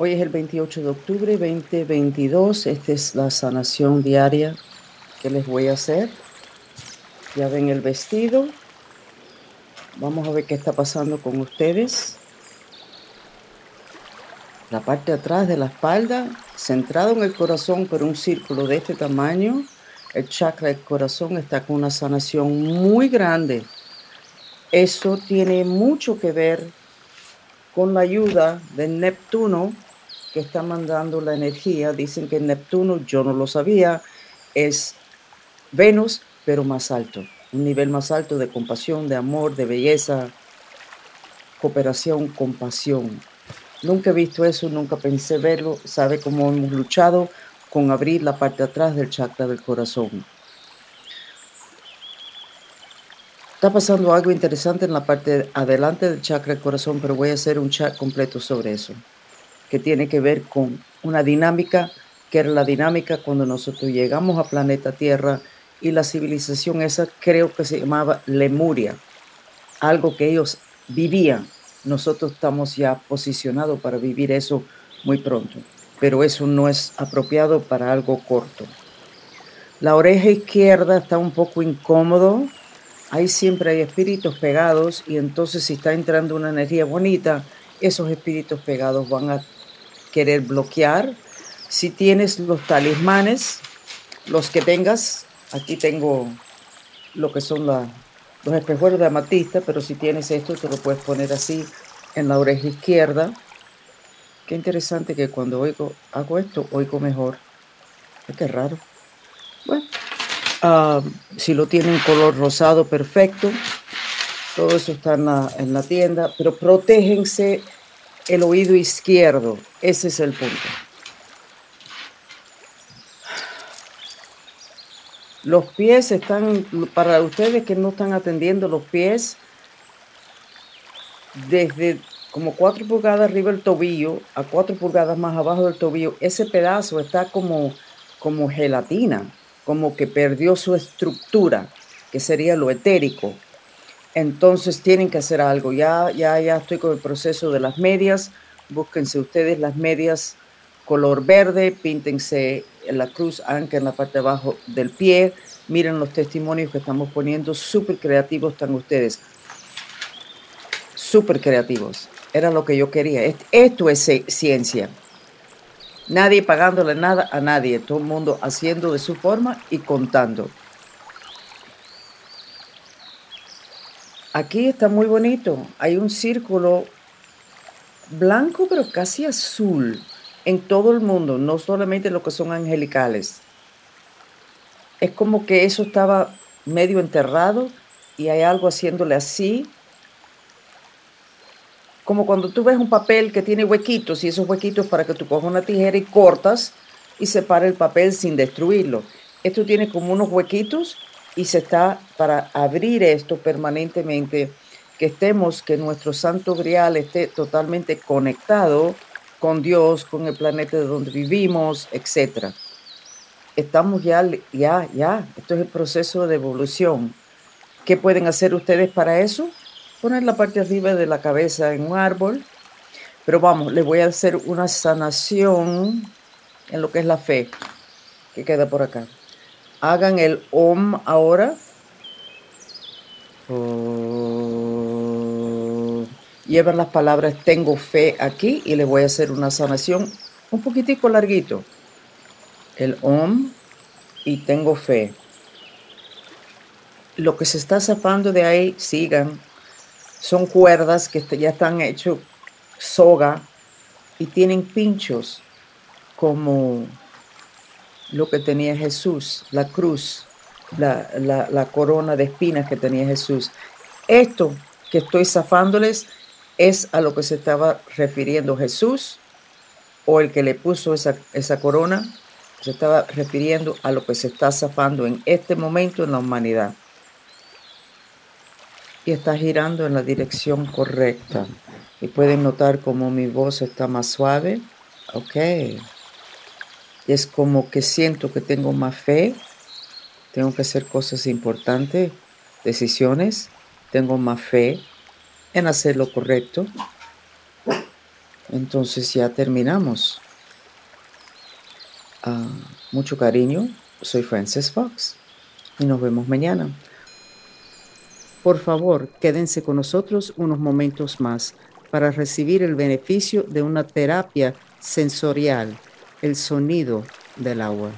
Hoy es el 28 de octubre 2022. Esta es la sanación diaria que les voy a hacer. Ya ven el vestido. Vamos a ver qué está pasando con ustedes. La parte atrás de la espalda, centrado en el corazón, pero un círculo de este tamaño. El chakra del corazón está con una sanación muy grande. Eso tiene mucho que ver con la ayuda de Neptuno está mandando la energía. Dicen que Neptuno, yo no lo sabía, es Venus, pero más alto, un nivel más alto de compasión, de amor, de belleza, cooperación, compasión. Nunca he visto eso, nunca pensé verlo. Sabe cómo hemos luchado con abrir la parte de atrás del chakra del corazón. Está pasando algo interesante en la parte adelante del chakra del corazón, pero voy a hacer un chat completo sobre eso que tiene que ver con una dinámica que era la dinámica cuando nosotros llegamos a planeta Tierra y la civilización esa creo que se llamaba Lemuria, algo que ellos vivían. Nosotros estamos ya posicionados para vivir eso muy pronto, pero eso no es apropiado para algo corto. La oreja izquierda está un poco incómodo, ahí siempre hay espíritus pegados y entonces si está entrando una energía bonita, esos espíritus pegados van a querer bloquear. Si tienes los talismanes, los que tengas, aquí tengo lo que son los espejuelos de amatista, pero si tienes esto, te lo puedes poner así en la oreja izquierda. Qué interesante que cuando oigo, hago esto, oigo mejor. Qué raro. Bueno, ah, si lo tienen color rosado, perfecto. Todo eso está en la, en la tienda, pero protéjense el oído izquierdo. Ese es el punto. Los pies están, para ustedes que no están atendiendo los pies, desde como cuatro pulgadas arriba del tobillo a cuatro pulgadas más abajo del tobillo, ese pedazo está como, como gelatina, como que perdió su estructura, que sería lo etérico. Entonces tienen que hacer algo. Ya, ya, ya estoy con el proceso de las medias. Búsquense ustedes las medias color verde, píntense la cruz anca en la parte de abajo del pie. Miren los testimonios que estamos poniendo. Súper creativos están ustedes. Súper creativos. Era lo que yo quería. Esto es ciencia. Nadie pagándole nada a nadie. Todo el mundo haciendo de su forma y contando. Aquí está muy bonito. Hay un círculo blanco, pero casi azul en todo el mundo, no solamente lo que son angelicales. Es como que eso estaba medio enterrado y hay algo haciéndole así. Como cuando tú ves un papel que tiene huequitos y esos huequitos para que tú cojas una tijera y cortas y separa el papel sin destruirlo. Esto tiene como unos huequitos y se está para abrir esto permanentemente, que estemos, que nuestro santo grial esté totalmente conectado con Dios, con el planeta de donde vivimos, etc. Estamos ya, ya, ya, esto es el proceso de evolución. ¿Qué pueden hacer ustedes para eso? Poner la parte arriba de la cabeza en un árbol. Pero vamos, les voy a hacer una sanación en lo que es la fe, que queda por acá. Hagan el OM ahora. Oh. Llevan las palabras tengo fe aquí y les voy a hacer una sanación un poquitico larguito. El OM y tengo fe. Lo que se está zafando de ahí, sigan. Son cuerdas que ya están hechos soga y tienen pinchos como lo que tenía Jesús, la cruz, la, corona de espinas que tenía Jesús. Esto que estoy zafándoles es a lo que se estaba refiriendo Jesús o el que le puso esa, corona, se estaba refiriendo a lo que se está zafando en este momento en la humanidad. Y está girando en la dirección correcta. Y pueden notar cómo mi voz está más suave. Ok es como que siento que tengo más fe, tengo que hacer cosas importantes, decisiones, tengo más fe en hacer lo correcto. Entonces ya terminamos. Ah, mucho cariño, soy Frances Fox y nos vemos mañana. Por favor, quédense con nosotros unos momentos más para recibir el beneficio de una terapia sensorial, el sonido del agua.